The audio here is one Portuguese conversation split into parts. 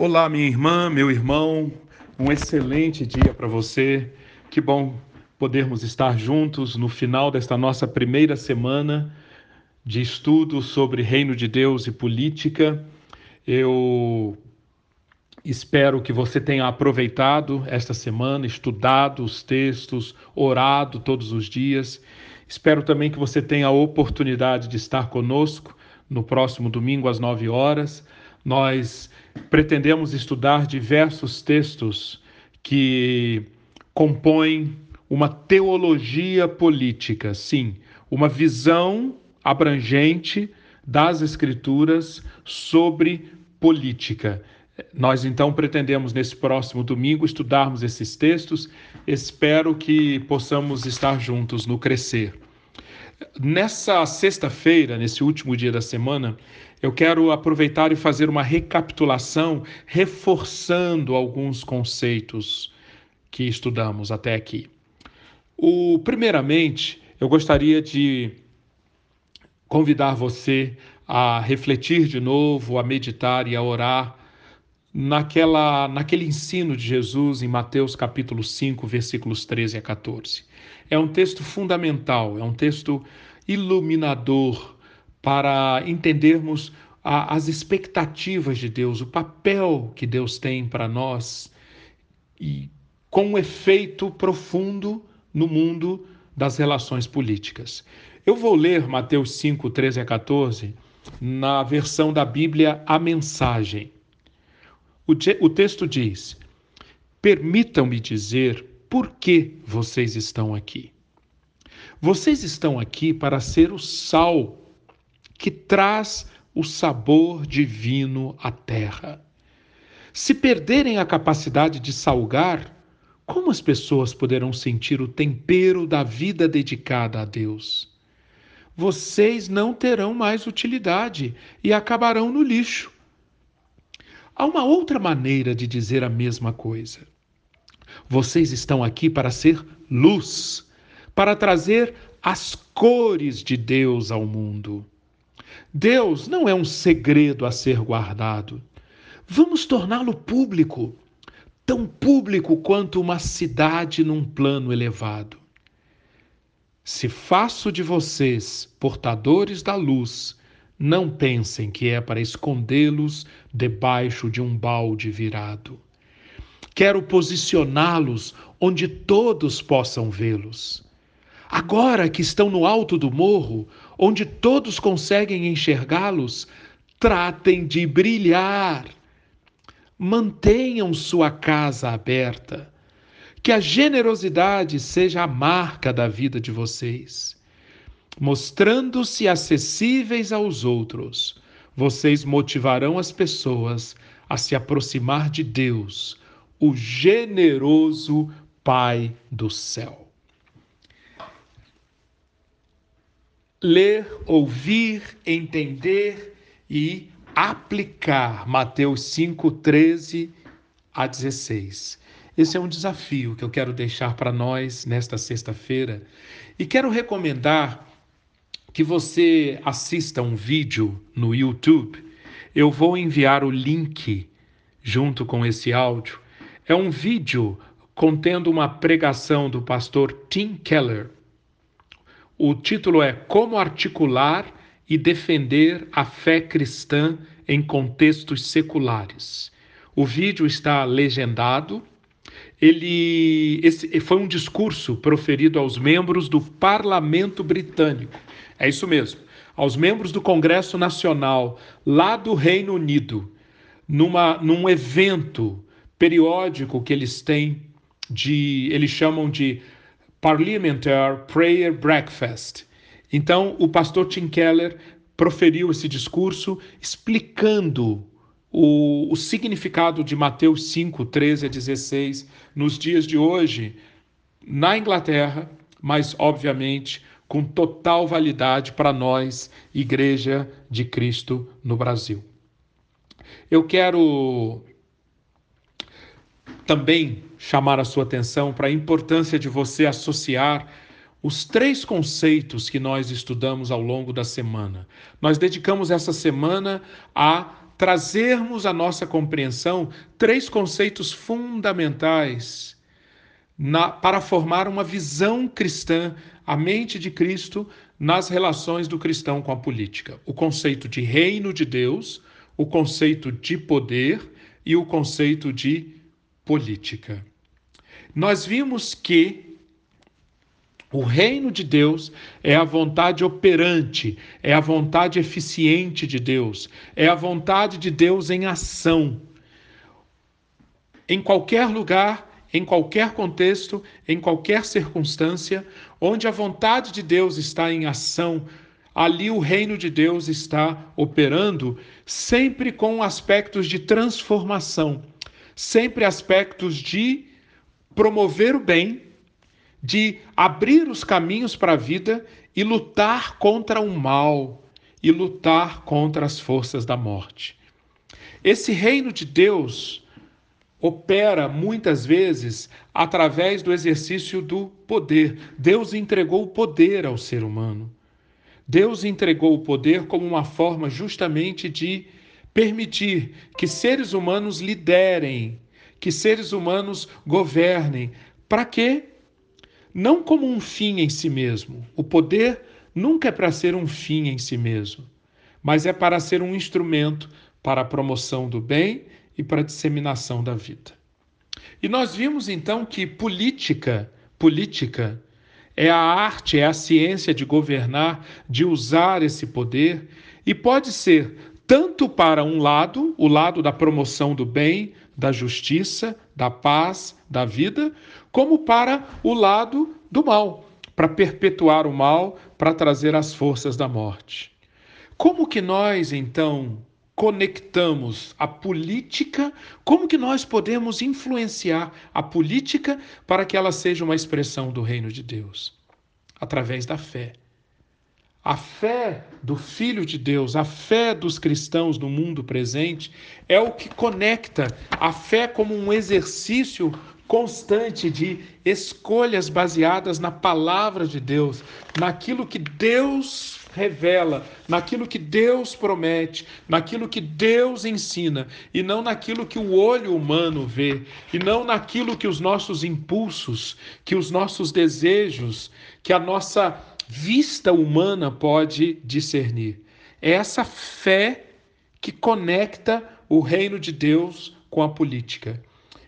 Olá, minha irmã, meu irmão, um excelente dia para você. Que bom podermos estar juntos no final desta nossa primeira semana de estudo sobre Reino de Deus e política. Eu espero que você tenha aproveitado esta semana, estudado os textos, orado todos os dias. Espero também que você tenha a oportunidade de estar conosco no próximo domingo às nove horas. Nós pretendemos estudar diversos textos que compõem uma teologia política, sim, uma visão abrangente das Escrituras sobre política. Nós então pretendemos nesse próximo domingo estudarmos esses textos. Espero que possamos estar juntos no crescer. Nessa sexta-feira, nesse último dia da semana, eu quero aproveitar e fazer uma recapitulação, reforçando alguns conceitos que estudamos até aqui. O, primeiramente, eu gostaria de convidar você a refletir de novo, a meditar e a orar naquela, naquele ensino de Jesus em Mateus capítulo 5, versículos 13 a 14. É um texto fundamental, é um texto iluminador para entendermos a, as expectativas de Deus, o papel que Deus tem para nós e com um efeito profundo no mundo das relações políticas. Eu vou ler Mateus 5, 13 a 14 na versão da Bíblia A Mensagem. O, o texto diz: Permitam-me dizer por que vocês estão aqui. Vocês estão aqui para ser o sal que traz o sabor divino à terra. Se perderem a capacidade de salgar, como as pessoas poderão sentir o tempero da vida dedicada a Deus? Vocês não terão mais utilidade e acabarão no lixo. Há uma outra maneira de dizer a mesma coisa. Vocês estão aqui para ser luz, para trazer as cores de Deus ao mundo. Deus não é um segredo a ser guardado. Vamos torná-lo público, tão público quanto uma cidade num plano elevado. Se faço de vocês portadores da luz, não pensem que é para escondê-los debaixo de um balde virado. Quero posicioná-los onde todos possam vê-los. Agora que estão no alto do morro, onde todos conseguem enxergá-los, tratem de brilhar. Mantenham sua casa aberta. Que a generosidade seja a marca da vida de vocês. Mostrando-se acessíveis aos outros, vocês motivarão as pessoas a se aproximar de Deus, o generoso Pai do céu. Ler, ouvir, entender e aplicar Mateus 5, 13 a 16. Esse é um desafio que eu quero deixar para nós nesta sexta-feira e quero recomendar que você assista um vídeo no YouTube. Eu vou enviar o link junto com esse áudio. É um vídeo contendo uma pregação do pastor Tim Keller o título é Como articular e defender a fé cristã em contextos seculares. O vídeo está legendado. Ele esse foi um discurso proferido aos membros do Parlamento Britânico. É isso mesmo, aos membros do Congresso Nacional lá do Reino Unido, numa num evento periódico que eles têm de eles chamam de Parliamentary Prayer Breakfast. Então, o pastor Tim Keller proferiu esse discurso explicando o, o, significado de Mateus 5, 13 a 16 nos dias de hoje, na Inglaterra, mas, obviamente, com total validade para nós, Igreja de Cristo no Brasil. Eu quero também chamar a sua atenção para a importância de você associar os três conceitos que nós estudamos ao longo da semana. Nós dedicamos essa semana a trazermos à nossa compreensão três conceitos fundamentais na, para formar uma visão cristã, a mente de Cristo nas relações do cristão com a política: o conceito de reino de Deus, o conceito de poder e o conceito de política. Nós vimos que o reino de Deus é a vontade operante, é a vontade eficiente de Deus, é a vontade de Deus em ação. Em qualquer lugar, em qualquer contexto, em qualquer circunstância, onde a vontade de Deus está em ação, ali o reino de Deus está operando, sempre com aspectos de transformação, sempre aspectos de promover o bem de abrir os caminhos para a vida e lutar contra o mal e lutar contra as forças da morte. Esse reino de Deus opera muitas vezes através do exercício do poder. Deus entregou o poder ao ser humano. Deus entregou o poder como uma forma justamente de permitir que seres humanos liderem, que seres humanos governem. Para quê? não como um fim em si mesmo. O poder nunca é para ser um fim em si mesmo, mas é para ser um instrumento para a promoção do bem e para a disseminação da vida. E nós vimos então que política, política é a arte, é a ciência de governar, de usar esse poder e pode ser tanto para um lado, o lado da promoção do bem, da justiça, da paz, da vida, como para o lado do mal, para perpetuar o mal, para trazer as forças da morte. Como que nós, então, conectamos a política, como que nós podemos influenciar a política para que ela seja uma expressão do reino de Deus? Através da fé. A fé do Filho de Deus, a fé dos cristãos no mundo presente, é o que conecta a fé como um exercício constante de escolhas baseadas na palavra de Deus, naquilo que Deus revela, naquilo que Deus promete, naquilo que Deus ensina, e não naquilo que o olho humano vê, e não naquilo que os nossos impulsos, que os nossos desejos, que a nossa vista humana pode discernir. É essa fé que conecta o reino de Deus com a política.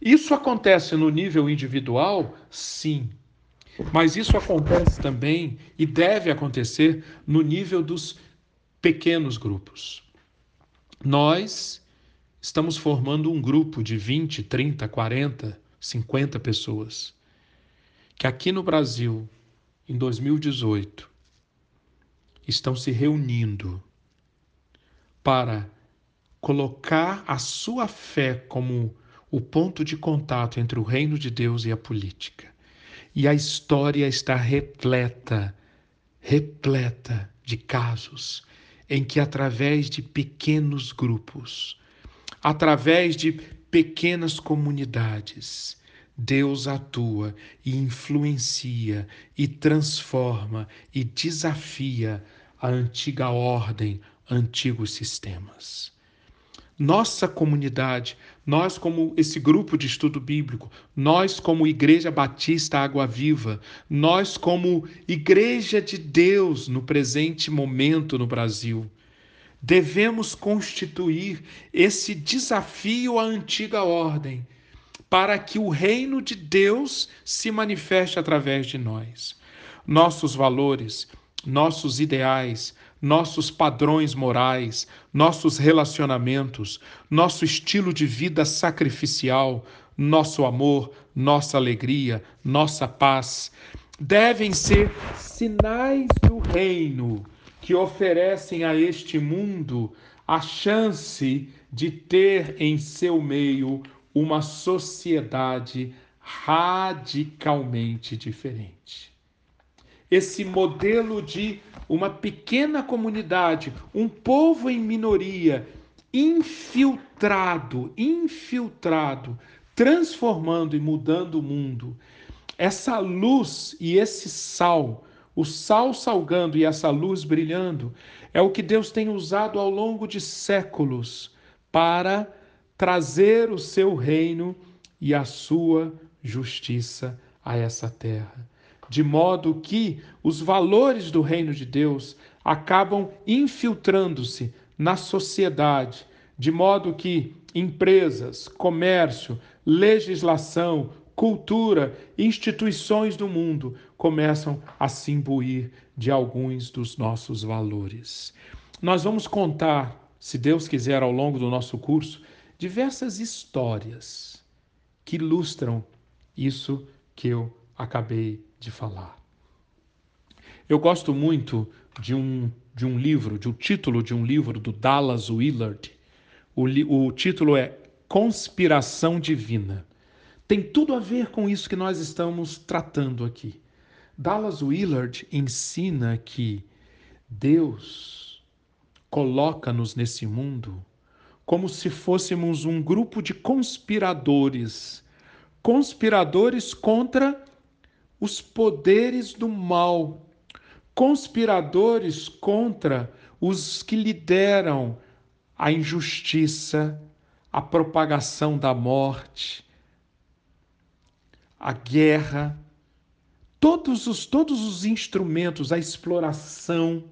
Isso acontece no nível individual? Sim. Mas isso acontece também e deve acontecer no nível dos pequenos grupos. Nós estamos formando um grupo de 20, 30, 40, 50 pessoas que aqui no Brasil em 2018, estão se reunindo para colocar a sua fé como o ponto de contato entre o reino de Deus e a política. E a história está repleta, repleta de casos em que, através de pequenos grupos, através de pequenas comunidades, Deus atua e influencia e transforma e desafia a antiga ordem, antigos sistemas. Nossa comunidade, nós, como esse grupo de estudo bíblico, nós, como Igreja Batista Água Viva, nós, como Igreja de Deus no presente momento no Brasil, devemos constituir esse desafio à antiga ordem para que o reino de Deus se manifeste através de nós. Nossos valores, nossos ideais, nossos padrões morais, nossos relacionamentos, nosso estilo de vida sacrificial, nosso amor, nossa alegria, nossa paz, devem ser sinais do reino que oferecem a este mundo a chance de ter em seu meio uma sociedade radicalmente diferente. Esse modelo de uma pequena comunidade, um povo em minoria, infiltrado, infiltrado, transformando e mudando o mundo. Essa luz e esse sal, o sal salgando e essa luz brilhando, é o que Deus tem usado ao longo de séculos para trazer o seu reino e a sua justiça a essa terra. De modo que os valores do reino de Deus acabam infiltrando-se na sociedade, de modo que empresas, comércio, legislação, cultura, instituições do mundo começam a se imbuir de alguns dos nossos valores. Nós vamos contar, se Deus quiser, ao longo do nosso curso, diversas histórias que ilustram isso que eu acabei de falar. Eu gosto muito de um, de um livro, de um título de um livro do Dallas Willard. O, o título é Conspiração Divina. Tem tudo a ver com isso que nós estamos tratando aqui. Dallas Willard ensina que Deus coloca-nos nesse mundo como se fôssemos um grupo de conspiradores. Conspiradores contra os poderes do mal, conspiradores contra os que lideram a injustiça, a propagação da morte, a guerra, todos os, todos os instrumentos, a exploração,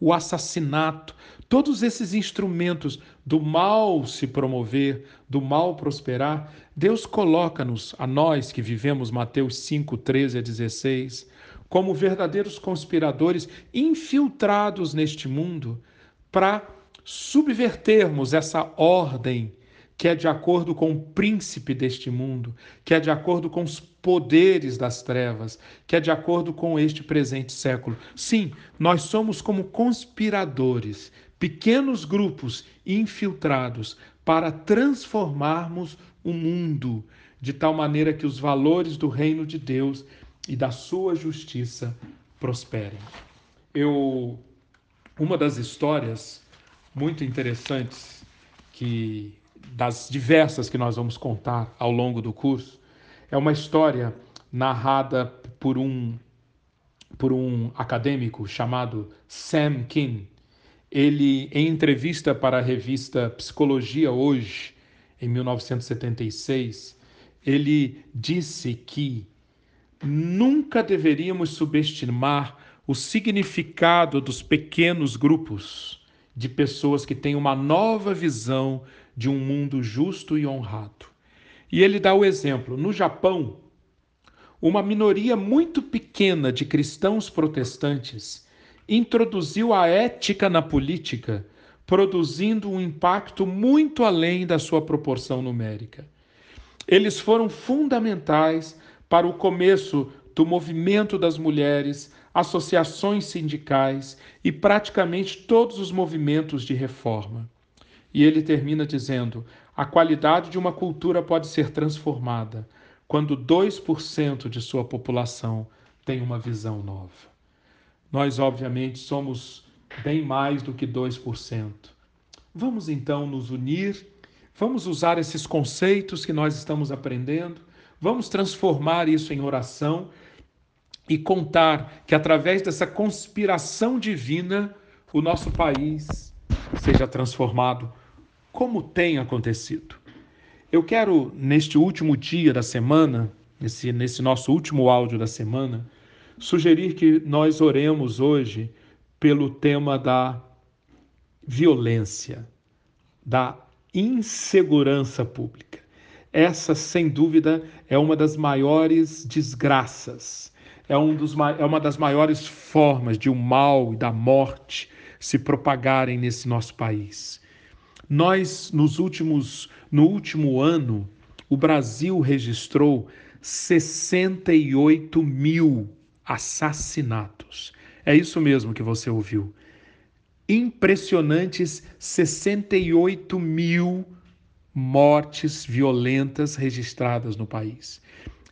o assassinato, todos esses instrumentos do mal se promover, do mal prosperar, Deus coloca-nos, a nós que vivemos Mateus 5, 13 a 16, como verdadeiros conspiradores infiltrados neste mundo para subvertermos essa ordem que é de acordo com o príncipe deste mundo, que é de acordo com os poderes das trevas, que é de acordo com este presente século. Sim, nós somos como conspiradores, pequenos grupos infiltrados para transformarmos o mundo de tal maneira que os valores do reino de Deus e da sua justiça prosperem. Eu uma das histórias muito interessantes que das diversas que nós vamos contar ao longo do curso, é uma história narrada por um, por um acadêmico chamado Sam King. Ele, em entrevista para a revista Psicologia Hoje, em 1976, ele disse que nunca deveríamos subestimar o significado dos pequenos grupos de pessoas que têm uma nova visão de um mundo justo e honrado. E ele dá o exemplo: no Japão, uma minoria muito pequena de cristãos protestantes introduziu a ética na política, produzindo um impacto muito além da sua proporção numérica. Eles foram fundamentais para o começo do movimento das mulheres, associações sindicais e praticamente todos os movimentos de reforma. E ele termina dizendo: a qualidade de uma cultura pode ser transformada quando 2% de sua população tem uma visão nova. Nós, obviamente, somos bem mais do que 2%. Vamos então nos unir, vamos usar esses conceitos que nós estamos aprendendo, vamos transformar isso em oração e contar que através dessa conspiração divina o nosso país seja transformado como tem acontecido. Eu quero, neste último dia da semana, nesse, nesse nosso último áudio da semana, sugerir que nós oremos hoje pelo tema da violência, da insegurança pública. Essa, sem dúvida, é uma das maiores desgraças, é, um dos, é uma das maiores formas de o um mal e da morte se propagarem nesse nosso país. Nós, nos últimos, no último ano, o Brasil registrou 68 mil assassinatos. É isso mesmo que você ouviu. Impressionantes 68 mil mortes violentas registradas no país.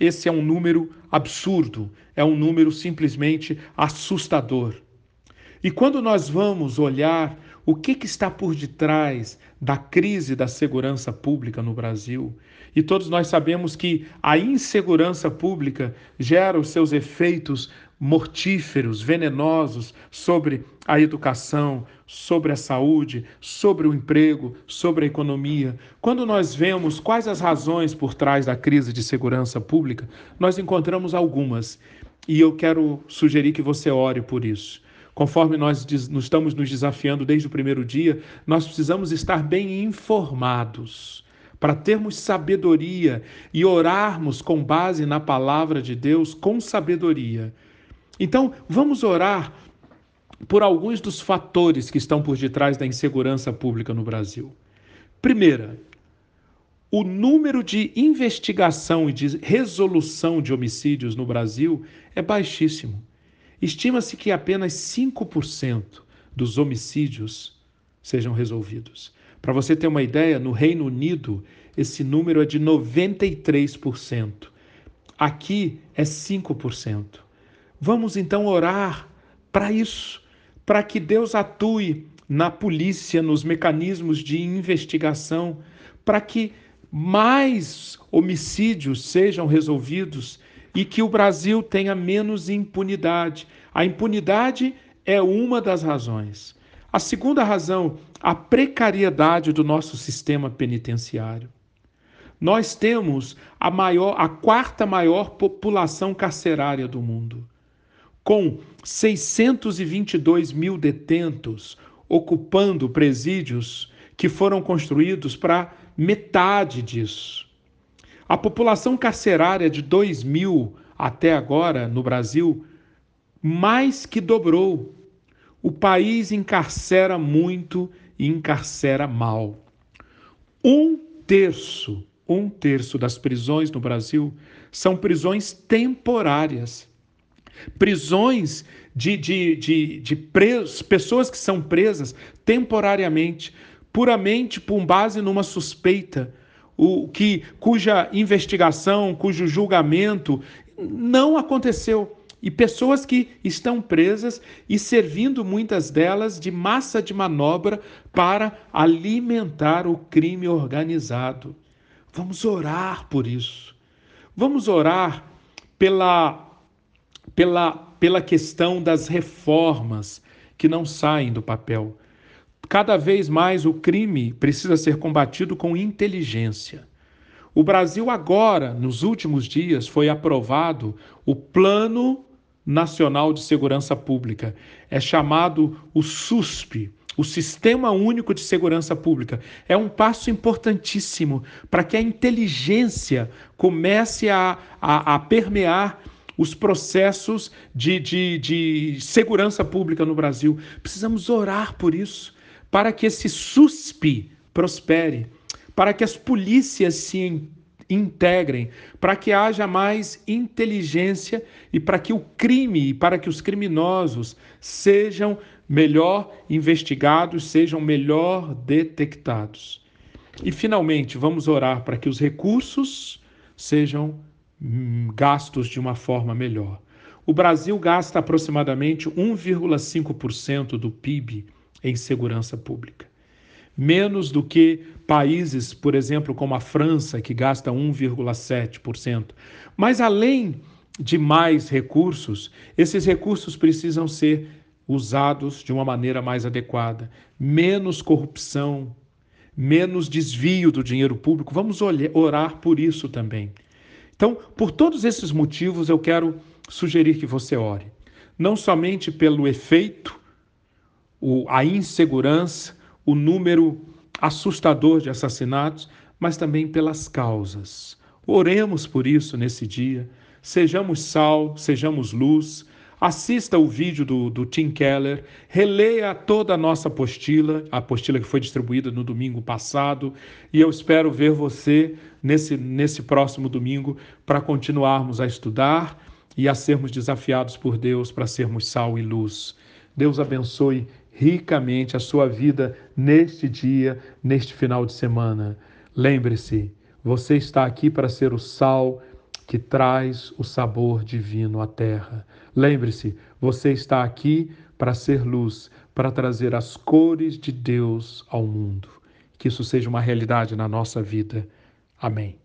Esse é um número absurdo, é um número simplesmente assustador. E quando nós vamos olhar O que, que está por detrás da crise da segurança pública no Brasil? E todos nós sabemos que a insegurança pública gera os seus efeitos mortíferos, venenosos sobre a educação, sobre a saúde, sobre o emprego, sobre a economia. Quando nós vemos quais as razões por trás da crise de segurança pública, nós encontramos algumas. E eu quero sugerir que você ore por isso. Conforme nós estamos nos desafiando desde o primeiro dia, nós precisamos estar bem informados para termos sabedoria e orarmos com base na palavra de Deus com sabedoria. Então, vamos orar por alguns dos fatores que estão por detrás da insegurança pública no Brasil. Primeira, o número de investigação e de resolução de homicídios no Brasil é baixíssimo. Estima-se que apenas 5% dos homicídios sejam resolvidos. Para você ter uma ideia, no Reino Unido, esse número é de 93%. Aqui é 5%. Vamos então orar para isso, para que Deus atue na polícia, nos mecanismos de investigação, para que mais homicídios sejam resolvidos e que o Brasil tenha menos impunidade. A impunidade é uma das razões. A segunda razão, a precariedade do nosso sistema penitenciário. Nós temos a maior, a quarta maior população carcerária do mundo, com 622 mil detentos ocupando presídios que foram construídos para metade disso. A população carcerária de 2000 até agora no Brasil mais que dobrou. O país encarcera muito e encarcera mal. Um terço, um terço das prisões no Brasil são prisões temporárias. Prisões de, de, de, de presos, pessoas que são presas temporariamente, puramente por base numa suspeita, o que cuja investigação, cujo julgamento não aconteceu e pessoas que estão presas e servindo muitas delas de massa de manobra para alimentar o crime organizado. Vamos orar por isso. Vamos orar pela pela pela questão das reformas que não saem do papel. Cada vez mais o crime precisa ser combatido com inteligência. O Brasil agora, nos últimos dias, foi aprovado o Plano Nacional de Segurança Pública. É chamado o SUSP, o Sistema Único de Segurança Pública. É um passo importantíssimo para que a inteligência comece a, a, a permear os processos de, de, de segurança pública no Brasil. Precisamos orar por isso, para que esse SUSP prospere, para que as polícias se integrem, para que haja mais inteligência e para que o crime e para que os criminosos sejam melhor investigados, sejam melhor detectados. E finalmente, vamos orar para que os recursos sejam hum, gastos de uma forma melhor. O Brasil gasta aproximadamente 1,5% do PIB em segurança pública menos do que países, por exemplo, como a França, que gasta 1,7%. Mas além de mais recursos, esses recursos precisam ser usados de uma maneira mais adequada, menos corrupção, menos desvio do dinheiro público. Vamos orar por isso também. Então, por todos esses motivos, eu quero sugerir que você ore. Não somente pelo efeito, a insegurança, o número assustador de assassinatos, mas também pelas causas. Oremos por isso nesse dia. Sejamos sal, sejamos luz. Assista o vídeo do, do Tim Keller, releia toda a nossa apostila, a apostila que foi distribuída no domingo passado, e eu espero ver você nesse, nesse próximo domingo para continuarmos a estudar e a sermos desafiados por Deus para sermos sal e luz. Deus abençoe ricamente a sua vida neste dia, neste final de semana. Lembre-se, você está aqui para ser o sal que traz o sabor divino à terra. Lembre-se, você está aqui para ser luz, para trazer as cores de Deus ao mundo. Que isso seja uma realidade na nossa vida. Amém.